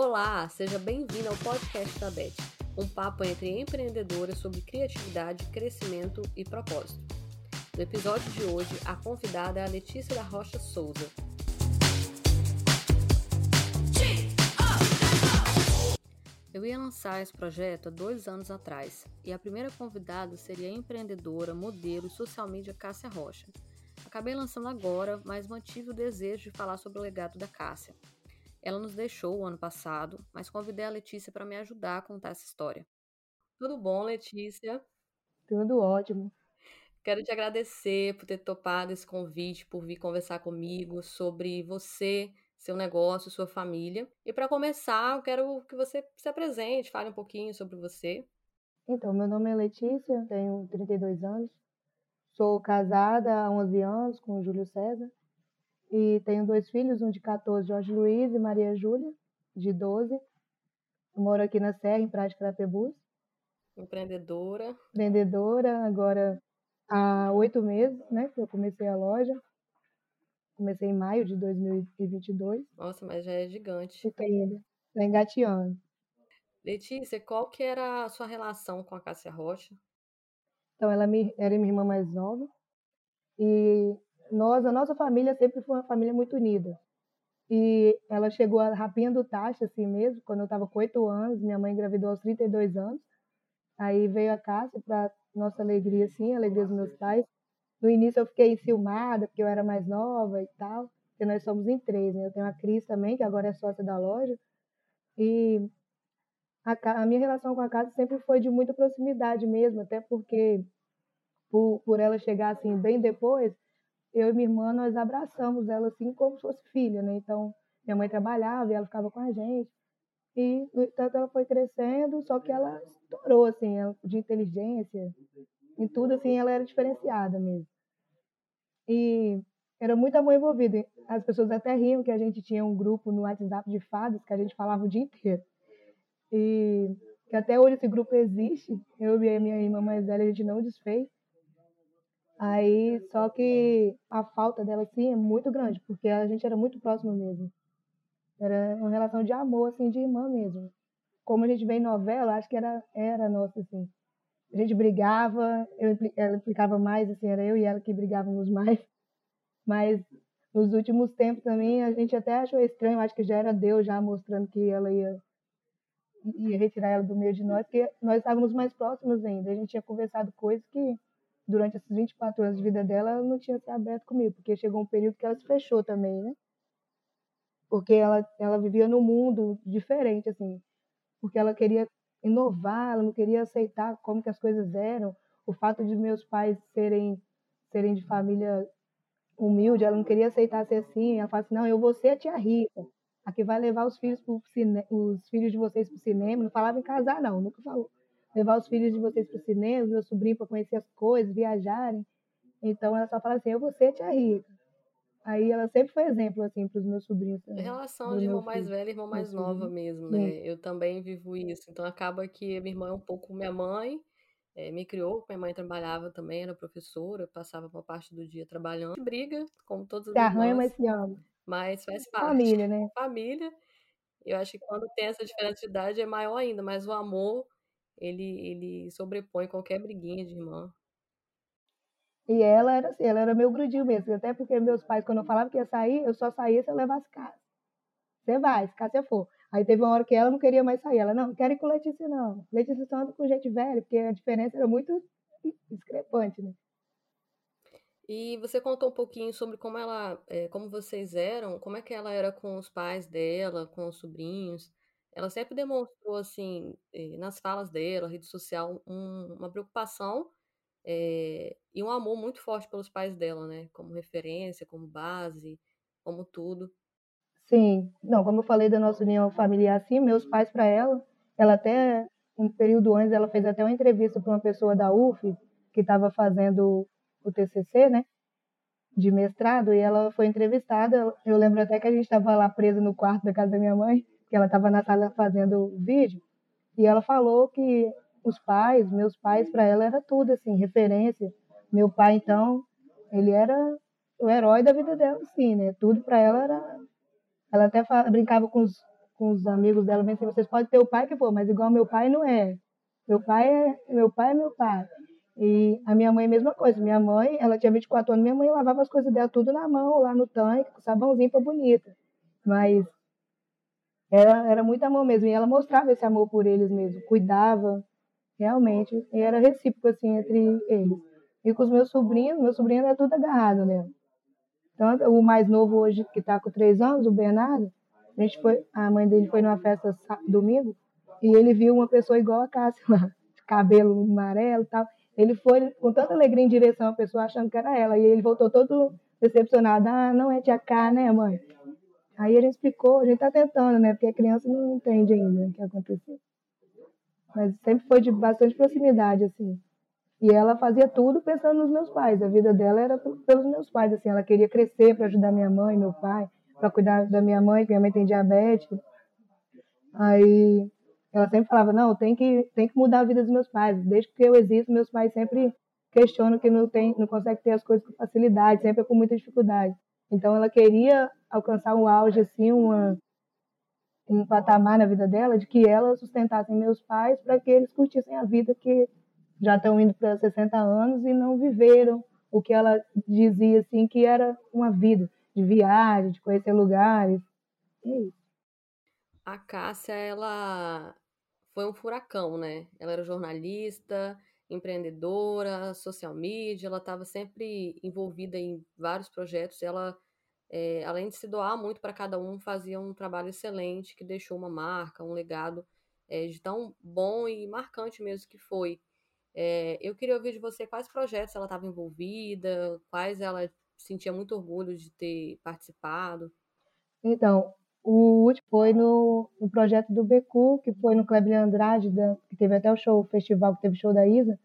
Olá, seja bem-vindo ao podcast da Beth, um papo entre empreendedoras sobre criatividade, crescimento e propósito. No episódio de hoje, a convidada é a Letícia da Rocha Souza. Eu ia lançar esse projeto há dois anos atrás e a primeira convidada seria a empreendedora, modelo e social media Cássia Rocha. Acabei lançando agora, mas mantive o desejo de falar sobre o legado da Cássia. Ela nos deixou o ano passado, mas convidei a Letícia para me ajudar a contar essa história. Tudo bom, Letícia? Tudo ótimo. Quero te agradecer por ter topado esse convite, por vir conversar comigo sobre você, seu negócio, sua família. E para começar, eu quero que você se apresente, fale um pouquinho sobre você. Então, meu nome é Letícia, tenho 32 anos, Sou casada há 11 anos com o Júlio César e tenho dois filhos, um de 14, Jorge Luiz, e Maria Júlia, de 12. Eu moro aqui na Serra, em Prática Crapebus. Empreendedora. Empreendedora, agora há oito meses, né, que eu comecei a loja. Comecei em maio de 2022. Nossa, mas já é gigante. Fica ainda, tá engateando. Letícia, qual que era a sua relação com a Cássia Rocha? Então, ela era minha irmã mais nova. E nós, a nossa família sempre foi uma família muito unida. E ela chegou a rapinha do taxa, assim mesmo, quando eu estava com oito anos. Minha mãe engravidou aos 32 anos. Aí veio a Cássia, para nossa alegria, assim, a alegria dos meus pais. No início eu fiquei enciumada, porque eu era mais nova e tal, porque nós somos em três, né? Eu tenho a Cris também, que agora é sócia da loja. E a, a, minha relação com a casa sempre foi de muita proximidade mesmo, até porque por, por ela chegar assim bem depois, eu e minha irmã nós abraçamos ela assim como se fosse filha, né? Então minha mãe trabalhava e ela ficava com a gente e no entanto ela foi crescendo, só que ela estourou assim, de inteligência, em tudo assim ela era diferenciada mesmo. E era muito amor envolvido. As pessoas até riam que a gente tinha um grupo no WhatsApp de fadas que a gente falava o dia inteiro. E que até hoje esse grupo existe. Eu e a minha irmã mais velha, a gente não desfez. Aí, só que a falta dela, assim, é muito grande, porque a gente era muito próximo mesmo. Era uma relação de amor, assim, de irmã mesmo. Como a gente vê em novela, acho que era, era nossa, assim. A gente brigava, eu, ela implicava mais, assim, era eu e ela que brigávamos mais. Mas nos últimos tempos também, a gente até achou estranho, acho que já era Deus já mostrando que ela ia e retirar ela do meio de nós, porque nós estávamos mais próximos ainda. A gente tinha conversado coisas que, durante esses 24 anos de vida dela, ela não tinha se aberto comigo, porque chegou um período que ela se fechou também, né? Porque ela, ela vivia num mundo diferente, assim, porque ela queria inovar, ela não queria aceitar como que as coisas eram. O fato de meus pais serem, serem de família humilde, ela não queria aceitar ser assim. Ela fala assim, não, eu vou ser a tia rica a que vai levar os filhos pro cine... os filhos de vocês para o cinema, não falava em casar não, nunca falou. Levar os filhos de vocês para o cinema, meu sobrinho para conhecer as coisas, viajarem. Então ela só fala assim, eu vou ser tia rica. Aí ela sempre foi exemplo assim para os meus sobrinhos. Também, relação de irmão mais velho e irmã mais nova mesmo, né? Sim. Eu também vivo isso. Então acaba que minha irmã é um pouco minha mãe, é, me criou, minha mãe trabalhava também, era professora, passava uma parte do dia trabalhando. Briga, como todos os Se arranha, mas se ama. Mas faz parte. Família, né? Família. Eu acho que quando tem essa diferença de idade é maior ainda, mas o amor, ele, ele sobrepõe qualquer briguinha de irmã. E ela era assim, ela era meu grudinho mesmo, até porque meus pais, quando eu falava que ia sair, eu só saía se eu levasse casa. Você vai, se casa for. Aí teve uma hora que ela não queria mais sair. Ela, não, não quero ir com Letícia, não. Letícia só anda com gente velha, porque a diferença era muito discrepante, né? E você contou um pouquinho sobre como ela, é, como vocês eram, como é que ela era com os pais dela, com os sobrinhos. Ela sempre demonstrou, assim, eh, nas falas dela, rede social, um, uma preocupação é, e um amor muito forte pelos pais dela, né? Como referência, como base, como tudo. Sim, não, como eu falei da nossa união familiar, assim, meus pais para ela, ela até um período antes ela fez até uma entrevista para uma pessoa da UF que estava fazendo o TCC, né? De mestrado, e ela foi entrevistada. Eu lembro até que a gente estava lá presa no quarto da casa da minha mãe, que ela estava na sala fazendo vídeo, e ela falou que os pais, meus pais, para ela era tudo, assim, referência. Meu pai, então, ele era o herói da vida dela, sim, né? Tudo para ela era. Ela até brincava com os, com os amigos dela, assim, vocês podem ter o pai que for, mas igual meu pai não é. Meu pai é meu pai é meu pai. E a minha mãe a mesma coisa. Minha mãe, ela tinha 24 anos, minha mãe lavava as coisas dela tudo na mão, lá no tanque, com sabãozinho para bonita. Mas era, era muito amor mesmo. E ela mostrava esse amor por eles mesmo, cuidava, realmente. E era recíproco, assim, entre eles. E com os meus sobrinhos, meu sobrinho era tudo agarrado mesmo. Então, o mais novo hoje, que está com três anos, o Bernardo, a, gente foi, a mãe dele foi numa festa domingo e ele viu uma pessoa igual a Cássia lá, cabelo amarelo e tal. Ele foi com tanta alegria em direção à pessoa, achando que era ela. E ele voltou todo decepcionado. Ah, não é tia Cá, né, mãe? Aí ele explicou, a gente tá tentando, né? Porque a criança não entende ainda o que aconteceu. Mas sempre foi de bastante proximidade, assim. E ela fazia tudo pensando nos meus pais. A vida dela era pelos meus pais, assim. Ela queria crescer para ajudar minha mãe, meu pai, para cuidar da minha mãe, que minha mãe tem diabetes. Aí ela sempre falava, não, tem que, tem que mudar a vida dos meus pais. Desde que eu existo, meus pais sempre questionam que não, tem, não consegue ter as coisas com facilidade, sempre com muita dificuldade. Então ela queria alcançar um auge, assim, uma, um patamar na vida dela, de que ela sustentasse meus pais para que eles curtissem a vida que já estão indo para 60 anos e não viveram o que ela dizia assim que era uma vida de viagem, de conhecer lugares. É isso. A Cássia, ela foi um furacão, né? Ela era jornalista, empreendedora, social media, ela estava sempre envolvida em vários projetos. Ela, é, além de se doar muito para cada um, fazia um trabalho excelente que deixou uma marca, um legado é, de tão bom e marcante mesmo que foi. É, eu queria ouvir de você quais projetos ela estava envolvida, quais ela sentia muito orgulho de ter participado. Então, o último foi no, no projeto do Becu, que foi no Kleber Andrade, que teve até o show, o festival que teve show da Isa,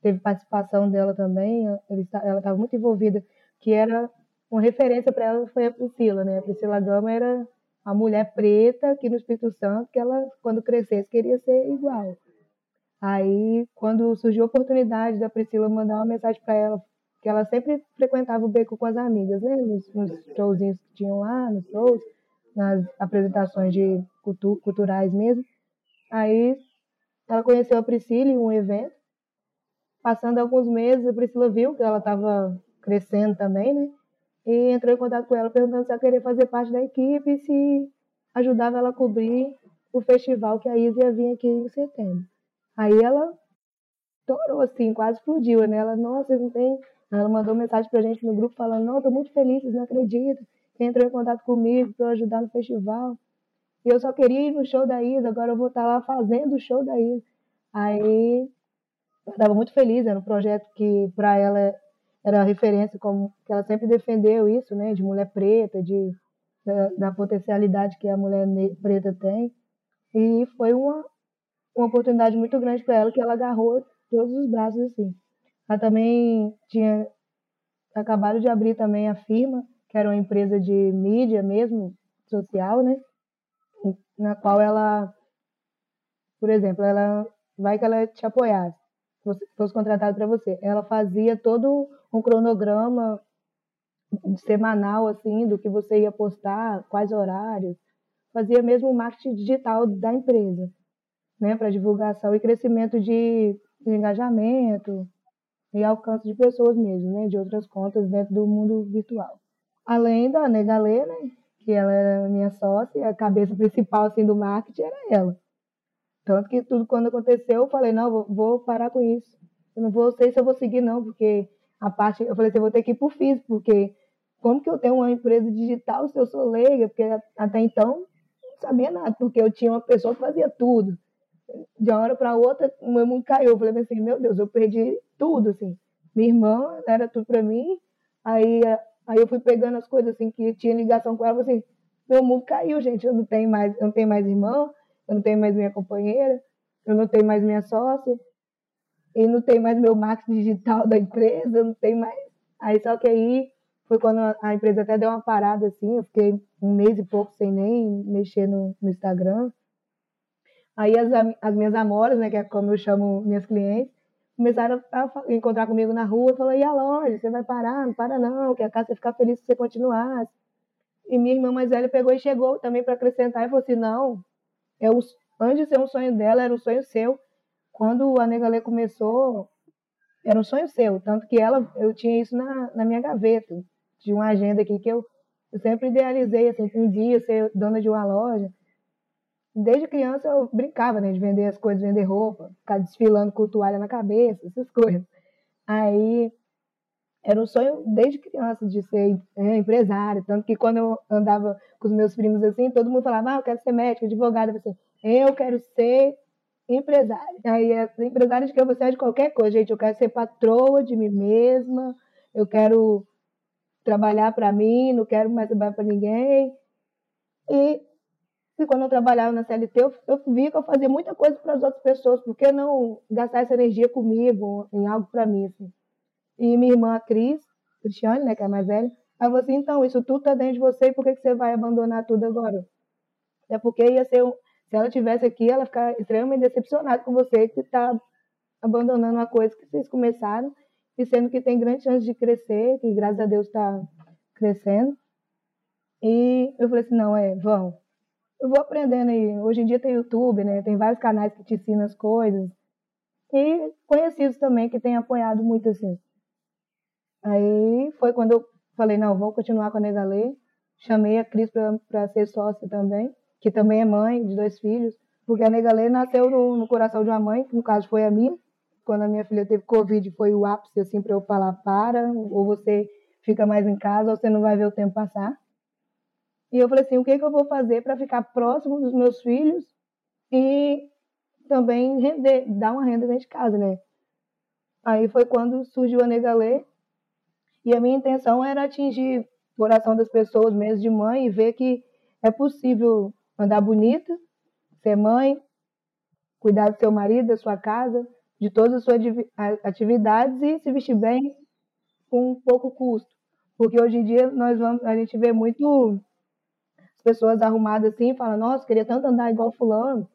teve participação dela também, ela estava muito envolvida, que era uma referência para ela foi a Priscila, né? A Priscila Gama era a mulher preta aqui no Espírito Santo, que ela, quando crescesse, queria ser igual. Aí, quando surgiu a oportunidade da Priscila mandar uma mensagem para ela, que ela sempre frequentava o beco com as amigas, né? Nos, nos showzinhos que tinham lá, nos shows, nas apresentações de cultu culturais mesmo. Aí, ela conheceu a Priscila em um evento. Passando alguns meses, a Priscila viu que ela estava crescendo também, né? E entrou em contato com ela perguntando se ela queria fazer parte da equipe e se ajudava ela a cobrir o festival que a Isa ia vir aqui em setembro. Aí ela estourou assim, quase explodiu, né? Ela, nossa, não tem. Ela mandou mensagem pra gente no grupo falando, não, tô muito feliz, vocês não acreditam. Entrou em contato comigo para ajudar no festival. E eu só queria ir no show da Isa, agora eu vou estar tá lá fazendo o show da Isa. Aí eu estava muito feliz, era um projeto que para ela era referência, como que ela sempre defendeu isso, né, de mulher preta, de da, da potencialidade que a mulher preta tem. E foi uma, uma oportunidade muito grande para ela que ela agarrou todos os braços assim. Ela também tinha acabado de abrir também a firma, que era uma empresa de mídia mesmo, social, né? Na qual ela, por exemplo, ela vai que ela te apoiasse, fosse contratada para você. Ela fazia todo um cronograma semanal assim do que você ia postar, quais horários, fazia mesmo o marketing digital da empresa né, para divulgação e crescimento de, de, engajamento e alcance de pessoas mesmo, né, de outras contas dentro do mundo virtual. Além da Negalê, né, que ela era minha sócia, a cabeça principal assim do marketing era ela. Tanto que tudo quando aconteceu, eu falei, não, vou, vou parar com isso. Eu não vou sei se eu vou seguir não, porque a parte, eu falei, assim, eu vou ter que ir pro físico, porque como que eu tenho uma empresa digital se eu sou leiga? Porque até então não sabia nada, porque eu tinha uma pessoa que fazia tudo de uma hora para outra, o meu mundo caiu. Eu falei assim, meu Deus, eu perdi tudo, assim. Minha irmã era tudo para mim. Aí, aí eu fui pegando as coisas assim que tinha ligação com ela, assim, meu mundo caiu, gente. Eu não tenho mais, eu não tenho mais irmã, eu não tenho mais minha companheira, eu não tenho mais minha sócia, e não tenho mais meu marketing digital da empresa, eu não tenho mais. Aí só que aí foi quando a empresa até deu uma parada assim, eu fiquei um mês e pouco sem nem mexer no, no Instagram. Aí as, as minhas amoras, né, que é como eu chamo minhas clientes, começaram a encontrar comigo na rua, falou, e a loja, você vai parar? Não para não, que a casa ficar feliz se você continuar. E minha irmã mais velha pegou e chegou também para acrescentar e falou assim: não, é um, antes de ser um sonho dela, era um sonho seu. Quando a Negalê começou, era um sonho seu. Tanto que ela, eu tinha isso na, na minha gaveta. Tinha uma agenda aqui que eu, eu sempre idealizei, assim, um dia ser dona de uma loja. Desde criança eu brincava, né, de vender as coisas, vender roupa, ficar desfilando com toalha na cabeça, essas coisas. Aí era um sonho desde criança de ser é, empresária, tanto que quando eu andava com os meus primos assim, todo mundo falava, ah, eu quero ser médico, advogada, eu, eu quero ser empresária. Aí é empresária de que vou ser de qualquer coisa, gente, eu quero ser patroa de mim mesma, eu quero trabalhar para mim, não quero mais trabalhar para ninguém. E, e, quando eu trabalhava na CLT, eu, eu vi que eu fazia muita coisa para as outras pessoas, por que não gastar essa energia comigo, em algo para mim, assim? E minha irmã, a Cris, Cristiane, né, que é mais velha, ela falou assim, então, isso tudo tá dentro de você, por que, que você vai abandonar tudo agora? É porque ia ser um, se ela tivesse aqui, ela ficar extremamente decepcionada com você que está abandonando uma coisa que vocês começaram e sendo que tem grande chance de crescer, que graças a Deus está crescendo. E eu falei assim, não, é, vão. Eu vou aprendendo aí. Hoje em dia tem YouTube, né? Tem vários canais que te ensinam as coisas. E conhecidos também que têm apoiado muito assim. Aí foi quando eu falei, não, vou continuar com a Negalê. Chamei a Cris para ser sócia também, que também é mãe de dois filhos, porque a Negalê nasceu no, no, coração de uma mãe, que no caso foi a minha. Quando a minha filha teve Covid, foi o ápice assim para eu falar: para, ou você fica mais em casa, ou você não vai ver o tempo passar. E eu falei assim: o que, que eu vou fazer para ficar próximo dos meus filhos e também render, dar uma renda dentro de casa, né? Aí foi quando surgiu a Negalê, e a minha intenção era atingir o coração das pessoas mesmo de mãe e ver que é possível andar bonita, ser mãe, cuidar do seu marido, da sua casa, de todas as suas atividades e se vestir bem com pouco custo. Porque hoje em dia nós vamos, a gente vê muito pessoas arrumadas assim, falam, nossa, queria tanto andar igual fulano,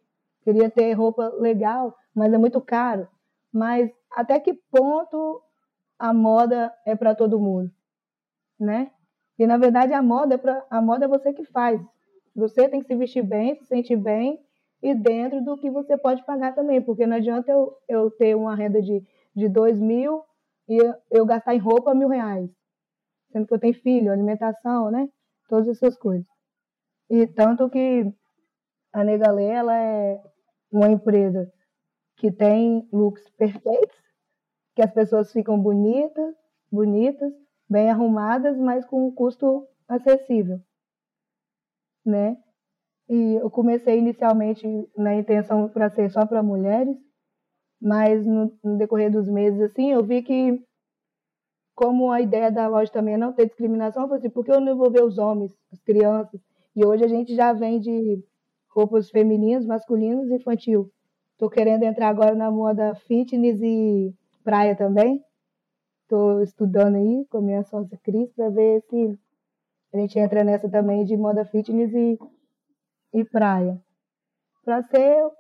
queria ter roupa legal, mas é muito caro. Mas até que ponto a moda é para todo mundo, né? E na verdade a moda é para a moda é você que faz. Você tem que se vestir bem, se sentir bem e dentro do que você pode pagar também, porque não adianta eu, eu ter uma renda de, de dois mil e eu, eu gastar em roupa mil reais, sendo que eu tenho filho, alimentação, né? Todas essas coisas. E tanto que a Negalê, ela é uma empresa que tem looks perfeitos que as pessoas ficam bonitas, bonitas, bem arrumadas, mas com um custo acessível, né? E eu comecei inicialmente na intenção para ser só para mulheres, mas no, no, decorrer dos meses assim, eu vi que como a ideia da loja também é não ter discriminação, eu falei assim, por que eu não envolver os homens, as crianças? E hoje a gente já vende roupas femininas, masculinas e infantil. Estou querendo entrar agora na moda fitness e praia também. Estou estudando aí com a minha sócia Cris para ver se a gente entra nessa também de moda fitness e, e praia. Para ser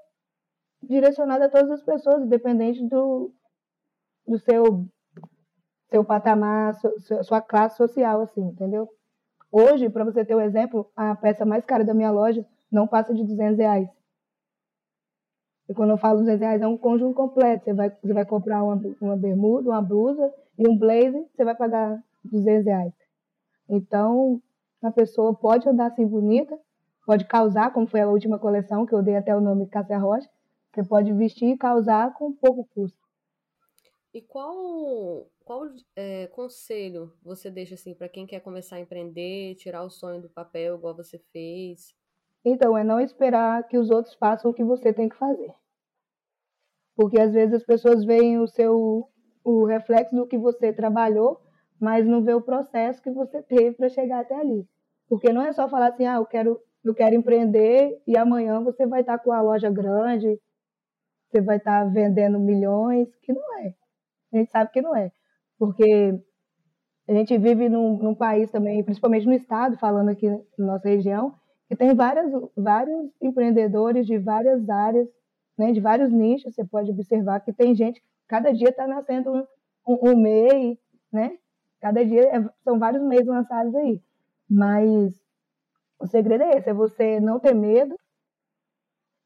direcionada a todas as pessoas, independente do, do seu, seu patamar, sua, sua classe social, assim, entendeu? Hoje, para você ter um exemplo, a peça mais cara da minha loja não passa de 200 reais. E quando eu falo 200 reais, é um conjunto completo. Você vai, você vai comprar uma, uma bermuda, uma blusa e um blazer, você vai pagar 200 reais. Então, a pessoa pode andar assim bonita, pode causar, como foi a última coleção, que eu dei até o nome Cássia Rocha, você pode vestir e causar com pouco custo. E qual, qual é, conselho você deixa assim para quem quer começar a empreender, tirar o sonho do papel, igual você fez? Então, é não esperar que os outros façam o que você tem que fazer. Porque às vezes as pessoas veem o seu o reflexo do que você trabalhou, mas não vê o processo que você teve para chegar até ali. Porque não é só falar assim, ah, eu quero, eu quero empreender e amanhã você vai estar com a loja grande, você vai estar vendendo milhões, que não é. A gente sabe que não é. Porque a gente vive num, num país também, principalmente no estado, falando aqui na nossa região, e tem várias, vários empreendedores de várias áreas, né, de vários nichos. Você pode observar que tem gente que cada dia está nascendo um, um, MEI, né? Cada dia é, são vários MEIs lançados aí. Mas O segredo é esse, é você não ter medo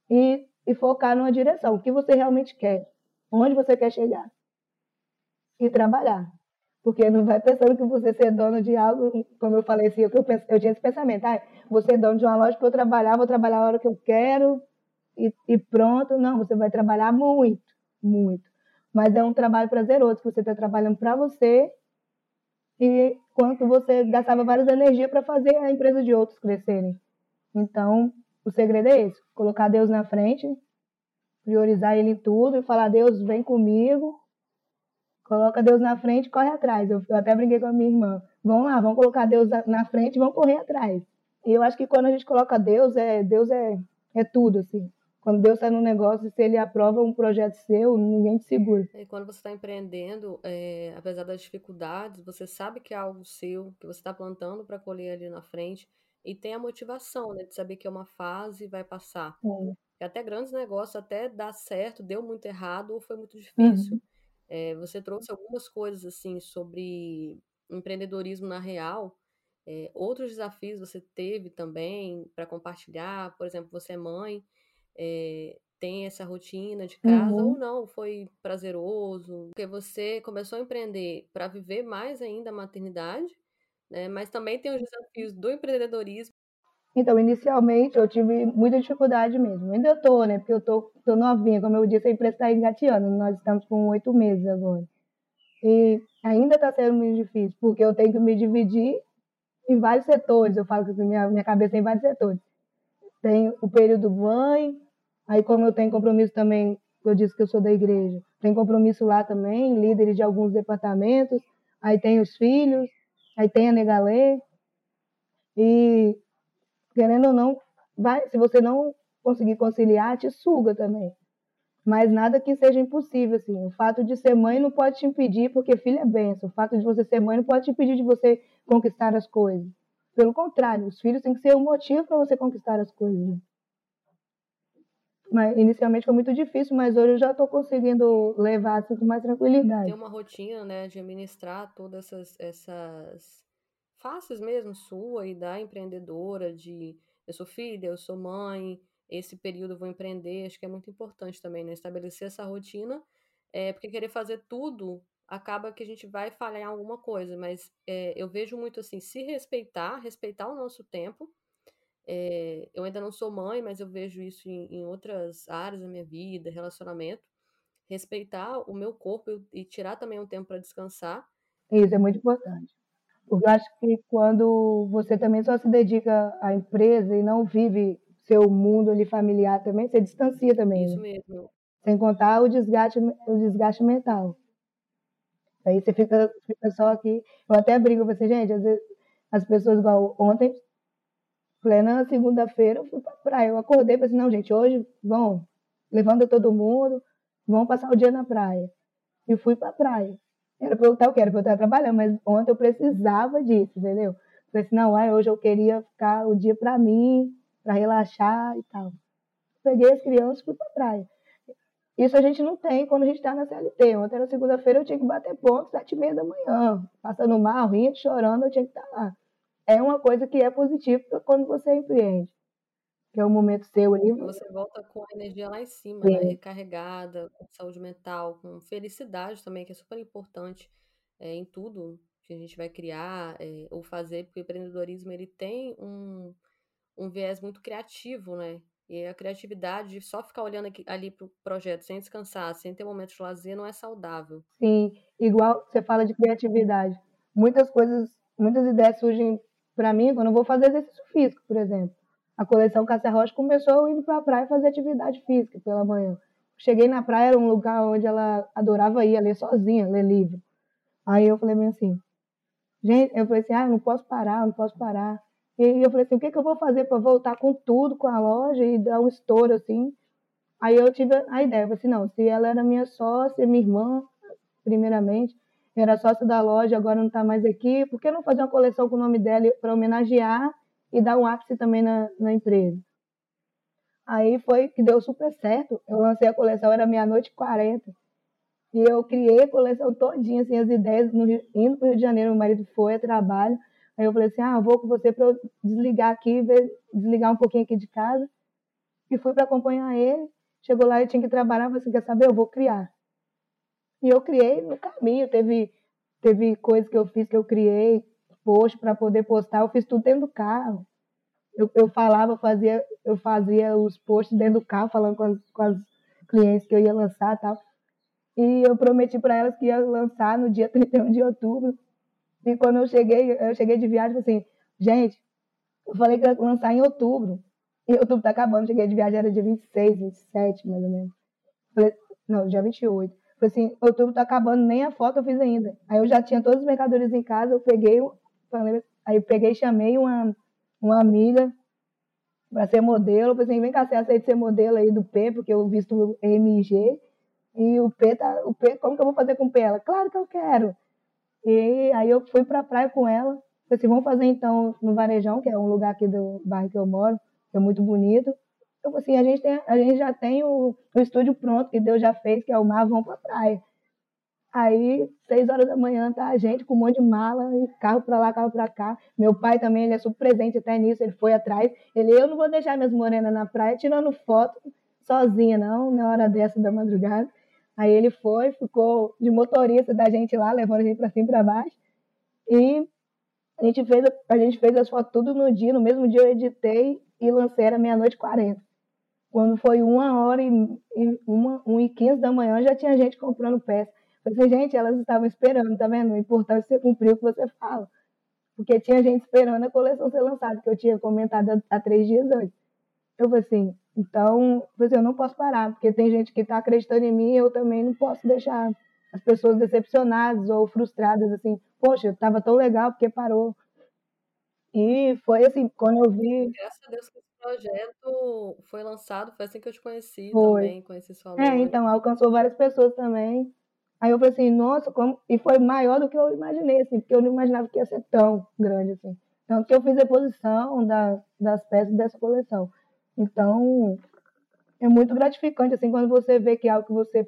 e, e focar numa direção, o que você realmente quer, onde você quer chegar. E trabalhar. Porque não vai pensando que você ser dono de algo, como eu falei assim, eu, eu tinha esse pensamento, ah, você é dono de uma loja para eu trabalhar, vou trabalhar a hora que eu quero e, e pronto. Não, você vai trabalhar muito, muito. Mas é um trabalho prazeroso, você está trabalhando para você e quanto você gastava várias energias para fazer a empresa de outros crescerem. Então, o segredo é esse: colocar Deus na frente, priorizar Ele em tudo e falar: Deus, vem comigo. Coloca Deus na frente, corre atrás. Eu, eu até brinquei com a minha irmã. Vamos lá, vamos colocar Deus na frente e vamos correr atrás. E eu acho que quando a gente coloca Deus, é, Deus é, é tudo, assim. Quando Deus está no negócio, se Ele aprova um projeto seu, ninguém te segura. E quando você está empreendendo, é, apesar das dificuldades, você sabe que é algo seu, que você está plantando para colher ali na frente, e tem a motivação, né, de saber que é uma fase e vai passar. É. até grandes negócios, até dar certo, deu muito errado ou foi muito difícil. Uhum. É, você trouxe algumas coisas assim sobre empreendedorismo na real. É, outros desafios você teve também para compartilhar? Por exemplo, você é mãe é, tem essa rotina de casa uhum. ou não, foi prazeroso, porque você começou a empreender para viver mais ainda a maternidade, né? Mas também tem os desafios do empreendedorismo. Então, inicialmente eu tive muita dificuldade mesmo. Ainda estou, né? Porque eu tô, tô novinha, como eu disse, a empresa está engateando. Nós estamos com oito meses agora. E ainda está sendo muito difícil, porque eu tenho que me dividir em vários setores. Eu falo que minha, minha cabeça tem vários setores. Tem o período mãe, Aí, como eu tenho compromisso também, eu disse que eu sou da igreja, tem compromisso lá também, líderes de alguns departamentos, aí tem os filhos, aí tem a Negalê. E, querendo ou não, vai, se você não conseguir conciliar, te suga também. Mas nada que seja impossível, assim. O fato de ser mãe não pode te impedir, porque filho é benção. O fato de você ser mãe não pode te impedir de você conquistar as coisas. Pelo contrário, os filhos têm que ser um motivo para você conquistar as coisas. Né? Mas inicialmente foi muito difícil, mas hoje eu já estou conseguindo levar isso com mais tranquilidade. Tem uma rotina, né, de administrar todas essas, essas faces mesmo sua e da empreendedora, de eu sou filha, eu sou mãe, esse período eu vou empreender, acho que é muito importante também, né, estabelecer essa rotina, é, porque querer fazer tudo acaba que a gente vai falhar em alguma coisa, mas é, eu vejo muito assim, se respeitar, respeitar o nosso tempo, é, eu ainda não sou mãe, mas eu vejo isso em, em, outras áreas da minha vida, relacionamento. Respeitar o meu corpo e tirar também um tempo para descansar. Isso é muito importante. Porque eu acho que quando você também só se dedica à empresa e não vive seu mundo ali familiar também, você distancia também. Isso né? mesmo. Sem contar o desgaste, o desgaste mental. Aí você fica, fica só aqui. Eu até brigo com você, gente, às vezes as pessoas, igual ontem, Plena segunda-feira, eu fui pra praia. Eu acordei e falei assim, não, gente, hoje vão, levanta todo mundo, vão passar o dia na praia. E fui pra praia. Era pra eu estar, eu quero, pra eu trabalhando, mas ontem eu precisava disso, entendeu? Falei assim, não, ai, hoje eu queria ficar o dia pra mim, pra relaxar e tal. Peguei as crianças e fui pra praia. Isso a gente não tem quando a gente está na CLT. Ontem era segunda-feira, eu tinha que bater ponto, sete e meia da manhã. Passando mal, rindo, chorando, eu tinha que estar lá é uma coisa que é positiva quando você empreende. Que é o momento seu ali. Você volta com a energia lá em cima, né? recarregada, com saúde mental, com felicidade também, que é super importante é, em tudo que a gente vai criar é, ou fazer, porque o empreendedorismo ele tem um, um viés muito criativo, né? E a criatividade de só ficar olhando aqui, ali para o projeto sem descansar, sem ter momentos de lazer, não é saudável. Sim, igual você fala de criatividade. Muitas coisas, muitas ideias surgem para mim, quando eu vou fazer exercício físico, por exemplo. A coleção Cássia Rocha começou indo para a praia fazer atividade física pela manhã. Cheguei na praia, era um lugar onde ela adorava ir, ler sozinha, ler livro. Aí eu falei assim, gente, eu falei assim, ah, não posso parar, não posso parar. E eu falei assim, o que, que eu vou fazer para voltar com tudo, com a loja e dar um estouro assim? Aí eu tive a ideia, falei assim, não, se ela era minha sócia, minha irmã, primeiramente, era sócio da loja, agora não está mais aqui. Por que não fazer uma coleção com o nome dela para homenagear e dar um ápice também na, na empresa? Aí foi que deu super certo. Eu lancei a coleção, era meia-noite e quarenta. E eu criei a coleção todinha, assim, as ideias, no Rio, indo para o Rio de Janeiro, meu marido foi a trabalho. Aí eu falei assim, ah, vou com você para eu desligar aqui, desligar um pouquinho aqui de casa. E fui para acompanhar ele. Chegou lá, eu tinha que trabalhar, você quer saber? Eu vou criar. E eu criei no caminho, teve, teve coisas que eu fiz que eu criei, post para poder postar, eu fiz tudo dentro do carro. Eu, eu falava, fazia, eu fazia os posts dentro do carro, falando com as, com as clientes que eu ia lançar e tal. E eu prometi para elas que ia lançar no dia 31 de outubro. E quando eu cheguei, eu cheguei de viagem, assim, gente, eu falei que ia lançar em outubro. E outubro tá acabando, cheguei de viagem, era dia 26, 27, mais ou menos. Falei, não, dia 28. Falei assim, outubro tá acabando, nem a foto eu fiz ainda. Aí eu já tinha todos os mercadorias em casa, eu peguei, aí eu peguei e chamei uma, uma amiga para ser modelo. Falei assim, vem cá, você aceita ser modelo aí do P, porque eu visto MG. E o P, tá, o P, como que eu vou fazer com o P? Ela, claro que eu quero. E aí eu fui para a praia com ela. Falei assim, vamos fazer então no Varejão, que é um lugar aqui do bairro que eu moro, que é muito bonito. Eu falei assim, a gente, tem, a gente já tem o, o estúdio pronto, que Deus já fez, que é o mar, vamos para a praia. Aí, seis horas da manhã, tá a gente com um monte de mala, e carro para lá, carro para cá. Meu pai também, ele é super presente até nisso, ele foi atrás. Ele, eu não vou deixar minhas morenas na praia tirando foto sozinha, não, na hora dessa da madrugada. Aí ele foi, ficou de motorista da gente lá, levando a gente para cima e para baixo. E a gente, fez, a gente fez as fotos tudo no dia, no mesmo dia eu editei e lancei era meia-noite e quarenta. Quando foi uma hora e, uma, uma e quinze da manhã, já tinha gente comprando peça. Eu falei, gente, elas estavam esperando, tá vendo? O importante é você cumprir o que você fala. Porque tinha gente esperando a coleção ser lançada, que eu tinha comentado há três dias antes. Eu falei assim, então, eu não posso parar, porque tem gente que está acreditando em mim e eu também não posso deixar as pessoas decepcionadas ou frustradas, assim, poxa, estava tão legal porque parou. E foi assim, quando eu vi. Graças a Deus que esse projeto foi lançado, foi assim que eu te conheci foi. também, conheci sua É, então, alcançou várias pessoas também. Aí eu falei assim, nossa, como... e foi maior do que eu imaginei, assim, porque eu não imaginava que ia ser tão grande assim. Tanto que eu fiz a exposição da, das peças dessa coleção. Então, é muito gratificante, assim, quando você vê que algo que você,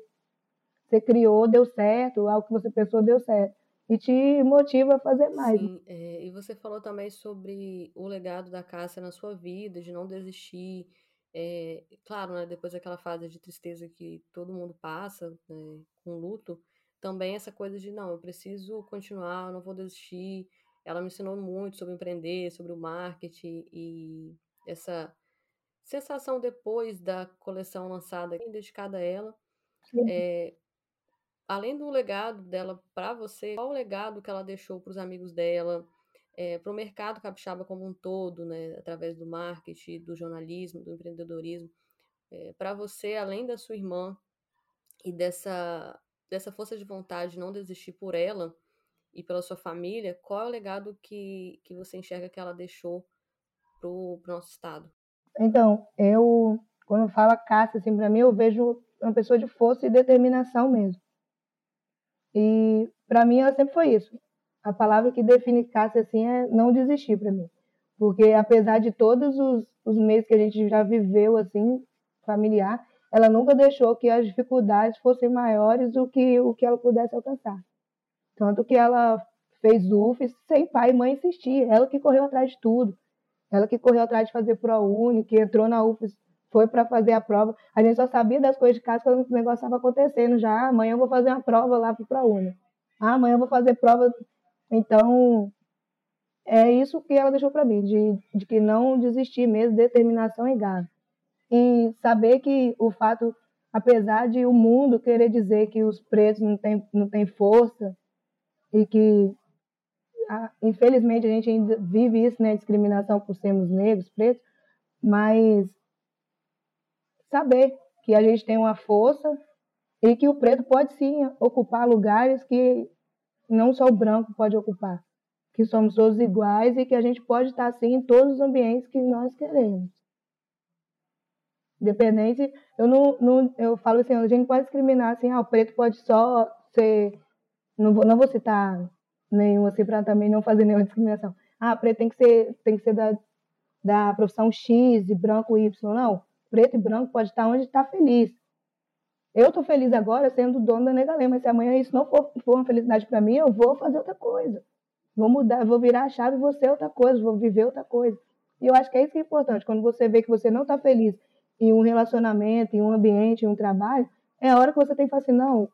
você criou deu certo, algo que você pensou deu certo. E te motiva a fazer mais. Sim, é, e você falou também sobre o legado da Cássia na sua vida, de não desistir. É, claro, né, depois daquela fase de tristeza que todo mundo passa, né, com luto, também essa coisa de não, eu preciso continuar, eu não vou desistir. Ela me ensinou muito sobre empreender, sobre o marketing e essa sensação depois da coleção lançada, dedicada a ela. É, além do legado dela para você, qual o legado que ela deixou para os amigos dela, é, para o mercado capixaba como um todo, né, através do marketing, do jornalismo, do empreendedorismo, é, para você, além da sua irmã e dessa, dessa força de vontade de não desistir por ela e pela sua família, qual é o legado que, que você enxerga que ela deixou para o nosso estado? Então, eu, quando fala Cássia, assim, para mim, eu vejo uma pessoa de força e determinação mesmo. E para mim ela sempre foi isso. A palavra que define Cássia assim é não desistir para mim. Porque apesar de todos os, os meses que a gente já viveu assim, familiar, ela nunca deixou que as dificuldades fossem maiores do que o que ela pudesse alcançar. Tanto que ela fez UF sem pai e mãe insistir. Ela que correu atrás de tudo. Ela que correu atrás de fazer ProUni, que entrou na UFES, foi para fazer a prova. A gente só sabia das coisas de casa quando o negócio estava acontecendo já. Ah, amanhã eu vou fazer uma prova lá para o ProUni. Ah, amanhã eu vou fazer prova. Então, é isso que ela deixou para mim, de, de que não desistir mesmo, determinação e garra. E saber que o fato, apesar de o mundo querer dizer que os pretos não têm não tem força e que infelizmente a gente ainda vive isso, né, discriminação por sermos negros, pretos, mas saber que a gente tem uma força e que o preto pode sim ocupar lugares que não só o branco pode ocupar, que somos todos iguais e que a gente pode estar sim em todos os ambientes que nós queremos. Independente, eu não, não eu falo assim, a gente pode discriminar assim, ah, o preto pode só ser, não vou, não vou citar nenhum, assim, para também não fazer nenhuma discriminação. Ah, preto tem que ser, tem que ser da, da profissão X e branco Y. Não, preto e branco pode estar onde está feliz. Eu estou feliz agora sendo dono da Negalém, mas se amanhã isso não for, for uma felicidade para mim, eu vou fazer outra coisa. vou mudar, vou virar a chave, vou ser outra coisa, vou viver outra coisa. E eu acho que é isso que é importante. Quando você vê que você não está feliz em um relacionamento, em um ambiente, em um trabalho, é a hora que você tem que falar assim, não,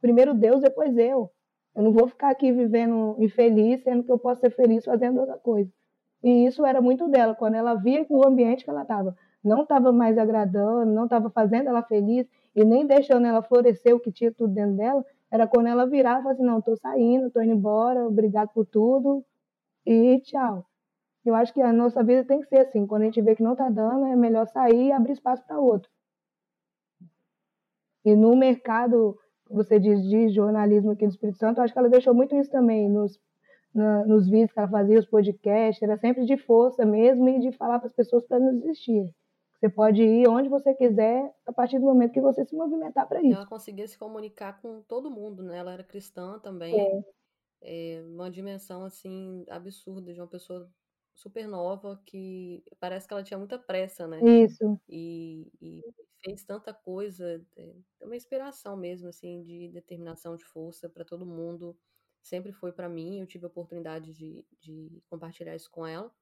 primeiro Deus, depois eu. Eu não vou ficar aqui vivendo infeliz, sendo que eu posso ser feliz fazendo outra coisa. E isso era muito dela, quando ela via que o ambiente que ela estava não estava mais agradando, não estava fazendo ela feliz e nem deixando ela florescer o que tinha tudo dentro dela, era quando ela virava e falava assim, não, estou saindo, estou indo embora, obrigado por tudo e tchau. Eu acho que a nossa vida tem que ser assim, quando a gente vê que não está dando, é melhor sair e abrir espaço para outro. E no mercado, você diz de jornalismo aqui do Espírito Santo, acho que ela deixou muito isso também nos na, nos vídeos que ela fazia, os podcasts, era sempre de força mesmo e de falar para as pessoas para não desistir. Você pode ir onde você quiser a partir do momento que você se movimentar para isso. Ela conseguia se comunicar com todo mundo, né? Ela era cristã também. É. É uma dimensão assim absurda de uma pessoa super nova que parece que ela tinha muita pressa, né? Isso. E, e fez tanta coisa, é, é uma inspiração mesmo assim de determinação, de força para todo mundo sempre foi para mim, eu tive a oportunidade de, de compartilhar isso com ela.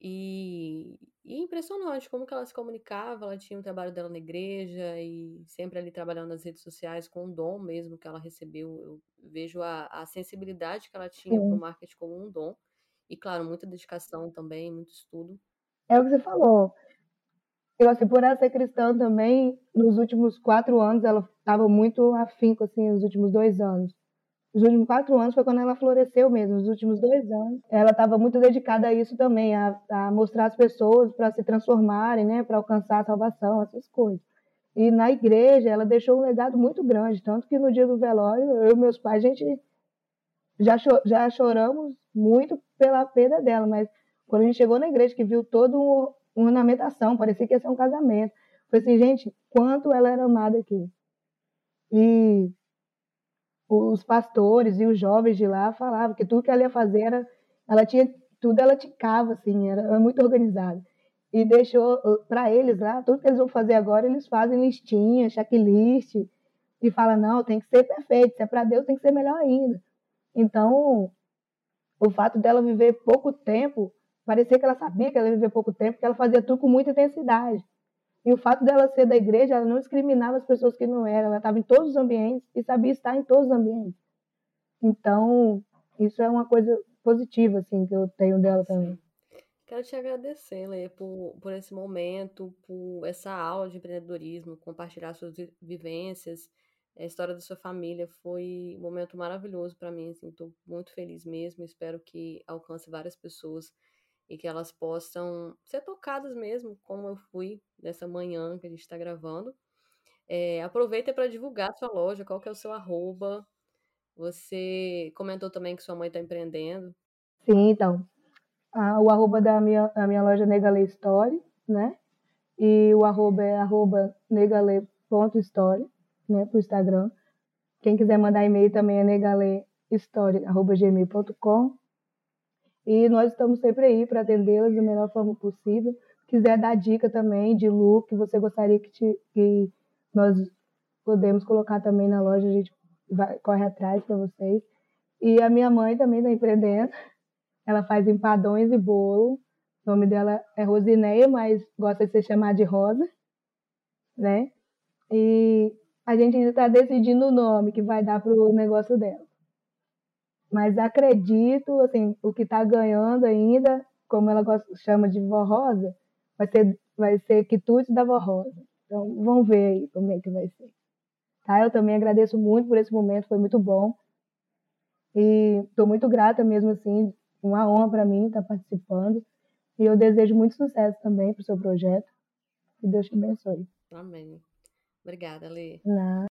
E, e é impressionante como que ela se comunicava, ela tinha um trabalho dela na igreja e sempre ali trabalhando nas redes sociais com o dom mesmo que ela recebeu. Eu vejo a, a sensibilidade que ela tinha para o marketing como um dom. E, claro, muita dedicação também, muito estudo. É o que você falou. Eu, assim, por ela ser cristã também, nos últimos quatro anos, ela estava muito afinco, assim, nos últimos dois anos. Os últimos quatro anos foi quando ela floresceu mesmo. Os últimos dois anos, ela estava muito dedicada a isso também, a, a mostrar as pessoas para se transformarem, né, para alcançar a salvação, essas coisas. E na igreja, ela deixou um legado muito grande, tanto que no dia do velório, eu e meus pais, a gente já, já choramos muito pela perda dela, mas quando a gente chegou na igreja, que viu toda uma ornamentação, parecia que ia ser um casamento. Falei assim, gente, quanto ela era amada aqui. E os pastores e os jovens de lá falavam que tudo que ela ia fazer era, ela tinha tudo ela ticava assim, era, era muito organizada. E deixou para eles lá, tudo que eles vão fazer agora, eles fazem listinha, checklist e fala não, tem que ser perfeito, se é para Deus tem que ser melhor ainda. Então, o fato dela viver pouco tempo, parecia que ela sabia que ela ia viver pouco tempo, porque ela fazia tudo com muita intensidade. E o fato dela ser da igreja, ela não discriminava as pessoas que não eram, ela estava em todos os ambientes e sabia estar em todos os ambientes. Então, isso é uma coisa positiva, assim, que eu tenho dela também. Quero te agradecer, Lê, por, por esse momento, por essa aula de empreendedorismo, compartilhar suas vivências, a história da sua família. Foi um momento maravilhoso para mim, assim, estou muito feliz mesmo, espero que alcance várias pessoas e que elas possam ser tocadas mesmo, como eu fui nessa manhã que a gente está gravando. É, aproveita para divulgar sua loja, qual que é o seu arroba. Você comentou também que sua mãe está empreendendo. Sim, então. Ah, o arroba da minha, a minha loja é Negale Story, né? E o arroba é arroba negale.story, né? Pro Instagram. Quem quiser mandar e-mail também é negalestory.gmail.com. E nós estamos sempre aí para atendê-las da melhor forma possível. Quiser dar dica também de look que você gostaria que, te, que nós podemos colocar também na loja, a gente vai, corre atrás para vocês. E a minha mãe também está empreendendo. Ela faz empadões e bolo. O nome dela é Rosineia, mas gosta de ser chamada de Rosa, né? E a gente ainda está decidindo o nome que vai dar para o negócio dela. Mas acredito, assim, o que está ganhando ainda, como ela gosta, chama de vó rosa, vai ser, vai ser quitutes da vó rosa. Então, vamos ver aí como é que vai ser. Tá? Eu também agradeço muito por esse momento, foi muito bom. E estou muito grata mesmo, assim, uma honra para mim estar participando. E eu desejo muito sucesso também para o seu projeto. Que Deus te abençoe. Amém. Obrigada, Lê. Não.